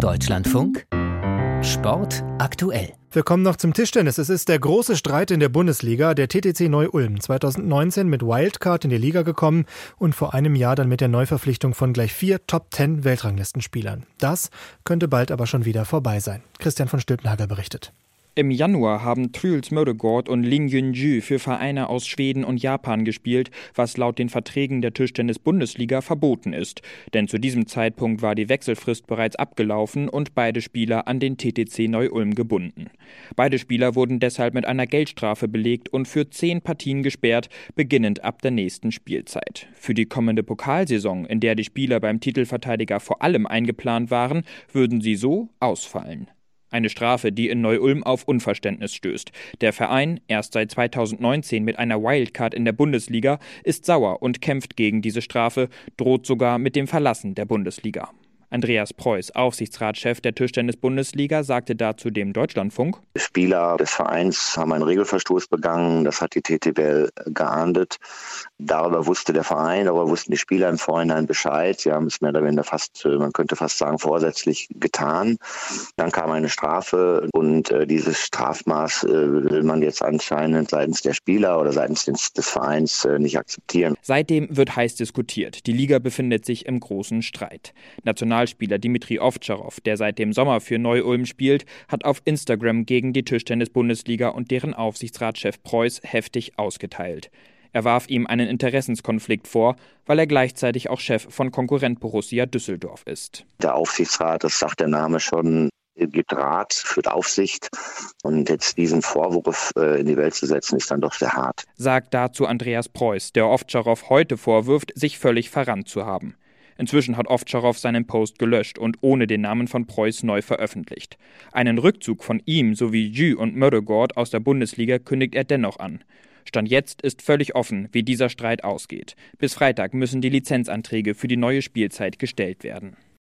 Deutschlandfunk Sport aktuell. Wir kommen noch zum Tischtennis. Es ist der große Streit in der Bundesliga. Der TTC Neu-Ulm 2019 mit Wildcard in die Liga gekommen und vor einem Jahr dann mit der Neuverpflichtung von gleich vier Top-10 Weltranglistenspielern. Das könnte bald aber schon wieder vorbei sein. Christian von Stülpnagel berichtet. Im Januar haben Truls Mödegård und Ling Yunju für Vereine aus Schweden und Japan gespielt, was laut den Verträgen der Tischtennis-Bundesliga verboten ist. Denn zu diesem Zeitpunkt war die Wechselfrist bereits abgelaufen und beide Spieler an den TTC Neu-Ulm gebunden. Beide Spieler wurden deshalb mit einer Geldstrafe belegt und für zehn Partien gesperrt, beginnend ab der nächsten Spielzeit. Für die kommende Pokalsaison, in der die Spieler beim Titelverteidiger vor allem eingeplant waren, würden sie so ausfallen. Eine Strafe, die in Neu-Ulm auf Unverständnis stößt. Der Verein, erst seit 2019 mit einer Wildcard in der Bundesliga, ist sauer und kämpft gegen diese Strafe, droht sogar mit dem Verlassen der Bundesliga. Andreas Preuß, Aufsichtsratschef der Tischtennis-Bundesliga, sagte dazu dem Deutschlandfunk. Spieler des Vereins haben einen Regelverstoß begangen, das hat die TTBL geahndet. Darüber wusste der Verein, darüber wussten die Spieler im Vorhinein Bescheid. Sie haben es mehr oder weniger fast, man könnte fast sagen, vorsätzlich getan. Dann kam eine Strafe und äh, dieses Strafmaß äh, will man jetzt anscheinend seitens der Spieler oder seitens des, Vereins äh, nicht akzeptieren. Seitdem wird heiß diskutiert. Die Liga befindet sich im großen Streit. National Nationalspieler Dimitri Ovtcharov, der seit dem Sommer für Neu-Ulm spielt, hat auf Instagram gegen die Tischtennis-Bundesliga und deren Aufsichtsratschef Preuß heftig ausgeteilt. Er warf ihm einen Interessenskonflikt vor, weil er gleichzeitig auch Chef von Konkurrent Borussia Düsseldorf ist. Der Aufsichtsrat, das sagt der Name schon, gibt Rat, führt Aufsicht. Und jetzt diesen Vorwurf äh, in die Welt zu setzen, ist dann doch sehr hart. Sagt dazu Andreas Preuß, der Ovtcharov heute vorwirft, sich völlig verrannt zu haben. Inzwischen hat Ovtcharov seinen Post gelöscht und ohne den Namen von Preuß neu veröffentlicht. Einen Rückzug von ihm sowie Jü und Mördegård aus der Bundesliga kündigt er dennoch an. Stand jetzt ist völlig offen, wie dieser Streit ausgeht. Bis Freitag müssen die Lizenzanträge für die neue Spielzeit gestellt werden.